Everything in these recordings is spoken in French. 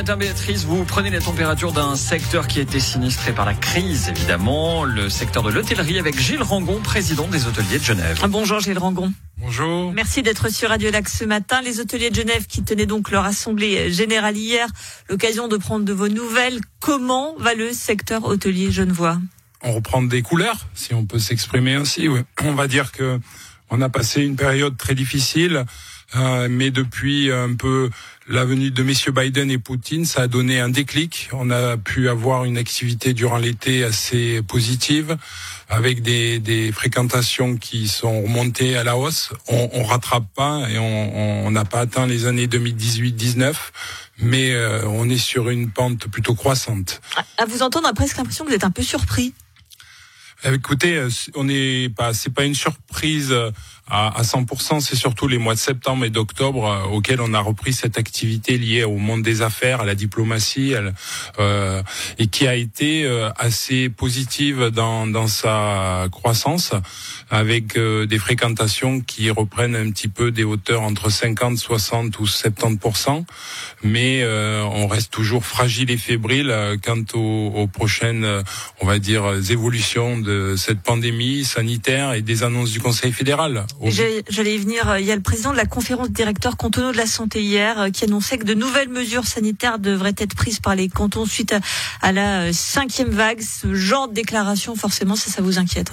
matin, Béatrice, vous prenez la température d'un secteur qui a été sinistré par la crise, évidemment, le secteur de l'hôtellerie avec Gilles Rangon, président des hôteliers de Genève. Bonjour Gilles Rangon. Bonjour. Merci d'être sur Radio Lac ce matin. Les hôteliers de Genève qui tenaient donc leur assemblée générale hier, l'occasion de prendre de vos nouvelles. Comment va le secteur hôtelier genevois? On reprend des couleurs, si on peut s'exprimer ainsi. Oui. On va dire que on a passé une période très difficile. Euh, mais depuis un peu la venue de messieurs Biden et Poutine, ça a donné un déclic. On a pu avoir une activité durant l'été assez positive, avec des, des, fréquentations qui sont remontées à la hausse. On, on rattrape pas et on n'a pas atteint les années 2018-19, mais euh, on est sur une pente plutôt croissante. À vous entendre, on a presque l'impression que vous êtes un peu surpris. Écoutez, euh, on n'est pas, c'est pas une surprise à, 100%. C'est surtout les mois de septembre et d'octobre euh, auxquels on a repris cette activité liée au monde des affaires, à la diplomatie, euh, et qui a été euh, assez positive dans, dans sa croissance, avec des fréquentations qui reprennent un petit peu des hauteurs entre 50, 60 ou 70%, mais on reste toujours fragile et fébrile quant aux, aux prochaines, on va dire, évolutions de cette pandémie sanitaire et des annonces du Conseil fédéral. J'allais y venir. Il y a le président de la conférence directeur cantonaux de la santé hier euh, qui annonçait que de nouvelles mesures sanitaires devraient être prises par les cantons suite à, la euh, cinquième vague. Ce genre de déclaration, forcément, ça, ça vous inquiète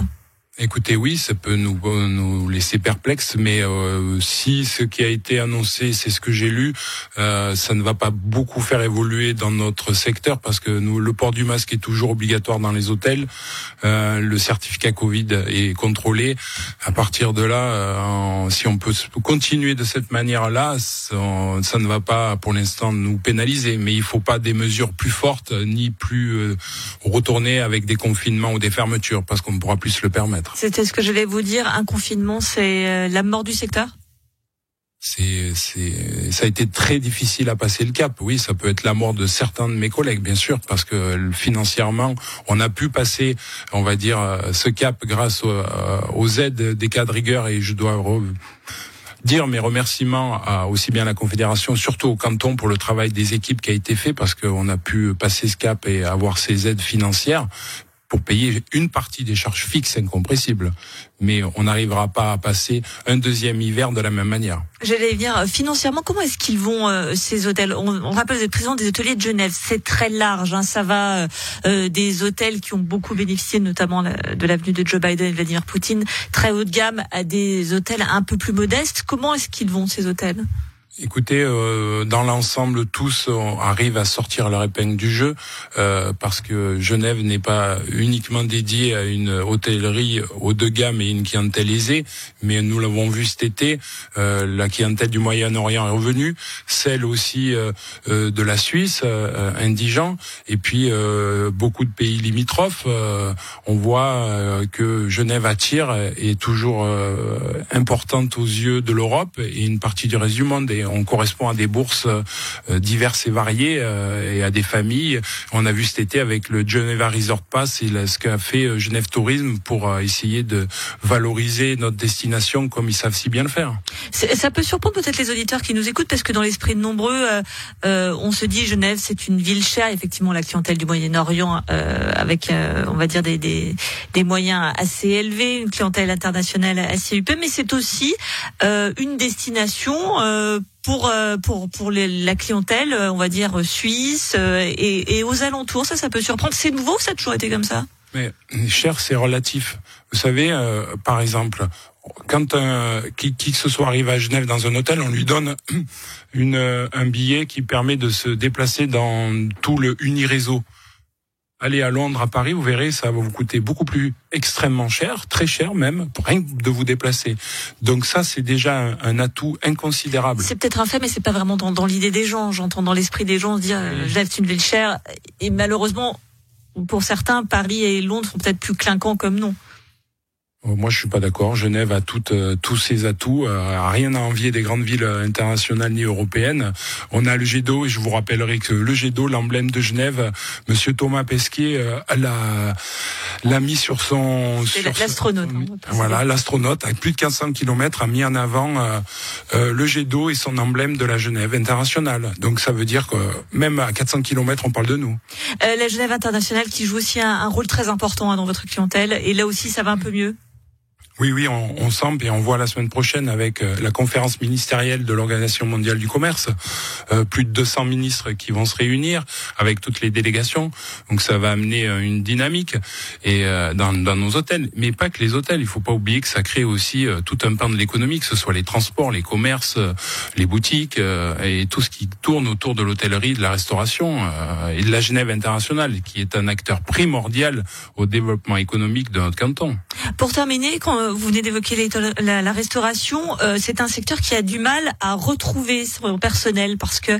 Écoutez, oui, ça peut nous, nous laisser perplexes, mais euh, si ce qui a été annoncé, c'est ce que j'ai lu, euh, ça ne va pas beaucoup faire évoluer dans notre secteur parce que nous, le port du masque est toujours obligatoire dans les hôtels, euh, le certificat Covid est contrôlé. À partir de là, euh, si on peut continuer de cette manière-là, ça, ne va pas, pour l'instant, nous pénaliser. Mais il faut pas des mesures plus fortes ni plus euh, retourner avec des confinements ou des fermetures parce qu'on ne pourra plus se le permettre. C'était ce que je voulais vous dire. Un confinement, c'est euh, la mort du secteur? C'est, c'est, ça a été très difficile à passer le cap. Oui, ça peut être la mort de certains de mes collègues, bien sûr, parce que financièrement, on a pu passer, on va dire, euh, ce cap grâce euh, aux, aides des cas de rigueur et je dois dire mes remerciements à aussi bien la Confédération, surtout au canton pour le travail des équipes qui a été fait parce qu'on a pu passer ce cap et avoir ces aides financières pour payer une partie des charges fixes incompressibles. Mais on n'arrivera pas à passer un deuxième hiver de la même manière. J'allais venir euh, financièrement. Comment est-ce qu'ils vont euh, ces hôtels? On, on, rappelle le président des hôteliers de Genève. C'est très large. Hein, ça va euh, des hôtels qui ont beaucoup bénéficié, notamment de l'avenue de Joe Biden et Vladimir Poutine, très haut de gamme, à des hôtels un peu plus modestes. Comment est-ce qu'ils vont ces hôtels? Écoutez, euh, dans l'ensemble, tous arrivent à sortir leur épingle du jeu euh, parce que Genève n'est pas uniquement dédiée à une hôtellerie haut de gamme et une clientèle aisée, mais nous l'avons vu cet été, euh, la clientèle du Moyen-Orient est revenue, celle aussi euh, euh, de la Suisse, euh, indigent, et puis beaucoup de pays limitrophes. on voit que Genève attire est toujours importante aux yeux de l'Europe et une partie du reste du monde. Et on correspond à des bourses euh, diverses et variées euh, et à des familles. On a vu cet été avec le Geneva Resort Pass et ce qu'a fait euh, Genève Tourisme pour essayer de valoriser notre destination comme ils savent si bien le faire. Ça peut surprendre peut-être les auditeurs qui nous écoutent parce que dans l'esprit de nombreux, euh, on se dit Genève c'est une ville chère, effectivement la clientèle du Moyen-Orient euh, avec euh, on va dire des, des, des, moyens assez élevés, une clientèle internationale assez huppée, mais c'est aussi une destination pour euh, pour pour les, la clientèle, euh, on va dire suisse euh, et, et aux alentours. Ça, ça peut surprendre. C'est nouveau ou ça a toujours été comme ça? Mais cher, c'est relatif. Vous savez, par exemple, quand un, qui, qui, que soit arrive à Genève dans un hôtel, on lui donne une, un billet qui permet de se déplacer dans tout le uniréseau allez à Londres, à Paris, vous verrez, ça va vous coûter beaucoup plus extrêmement cher, très cher même, pour rien de vous déplacer. Donc ça, c'est déjà un, atout inconsidérable. C'est peut-être un fait, mais c'est pas vraiment dans, dans l'idée des gens. J'entends dans l'esprit des gens se dire, euh, c'est une ville chère. Et malheureusement, pour certains, Paris et Londres sont peut-être plus clinquants comme non. Euh, moi, je suis pas d'accord. Genève a toutes, euh, tous ses atouts, euh, rien à envier des grandes villes internationales ni européennes. On a le jet d'eau et je vous rappellerai que le jet d'eau, l'emblème de Genève, Monsieur Thomas Pesquet l'a l'a mis sur son. l'astronaute. Hein, voilà, l'astronaute avec plus de 1500 km a mis en avant le jet d'eau et son emblème de la Genève internationale. Donc ça veut dire que même à 400 km, on parle de nous. la Genève internationale qui joue aussi un, un rôle très important hein, dans votre clientèle et là aussi ça va un peu mieux? Oui, oui, on, on et on voit la semaine prochaine avec euh, la conférence ministérielle de l'Organisation mondiale du commerce, euh, plus de 200 ministres qui vont se réunir avec toutes les délégations. Donc ça va amener euh, une dynamique et dans, dans, nos hôtels, mais pas que les hôtels. Il faut pas oublier que ça crée aussi tout un pan de l'économie, que ce soit les transports, les commerces, les boutiques et tout ce qui tourne autour de l'hôtellerie, de la restauration et de la Genève internationale, qui est un acteur primordial au développement économique de notre canton. Pour terminer, quand vous venez d'évoquer la, restauration, euh, c'est un secteur qui a du mal à retrouver son personnel parce que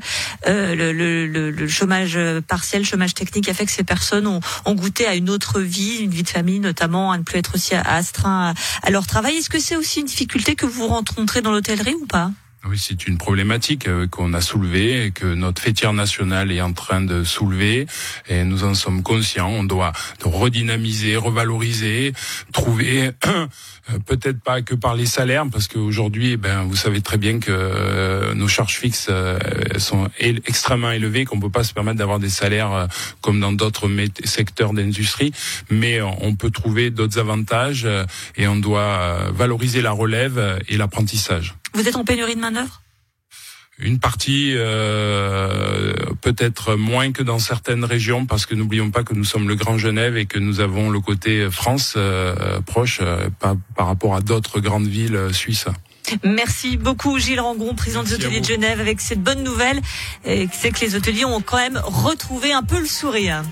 euh, le, le, le, chômage partiel, chômage technique a fait que ces personnes ont, ont, goûté à une autre vie, une vie de famille notamment, à ne plus être aussi astreint à, à leur travail. Est-ce que c'est aussi une difficulté que vous rencontrez dans l'hôtellerie ou pas? Oui, c'est une problématique euh, qu'on a soulevée que notre fêtière nationale est en train de soulever et nous en sommes conscients. On doit redynamiser, revaloriser, trouver euh, peut-être pas que par les salaires parce qu'aujourd'hui, eh ben vous savez très bien que euh, nos charges fixes sont extrêmement élevées, qu'on peut pas se permettre d'avoir des salaires comme dans d'autres secteurs d'industrie, mais on peut trouver d'autres avantages et on doit valoriser la relève et l'apprentissage. Vous êtes en pénurie de main-d'œuvre? Une partie euh, peut-être moins que dans certaines régions parce que n'oublions pas que nous sommes le Grand Genève et que nous avons le côté France euh, proche euh, par, par, rapport à d'autres grandes villes suisses. Merci beaucoup Gilles Rangon, président des hôteliers de Genève, avec cette bonne nouvelle, c'est que les hôteliers ont quand même retrouvé un peu le sourire.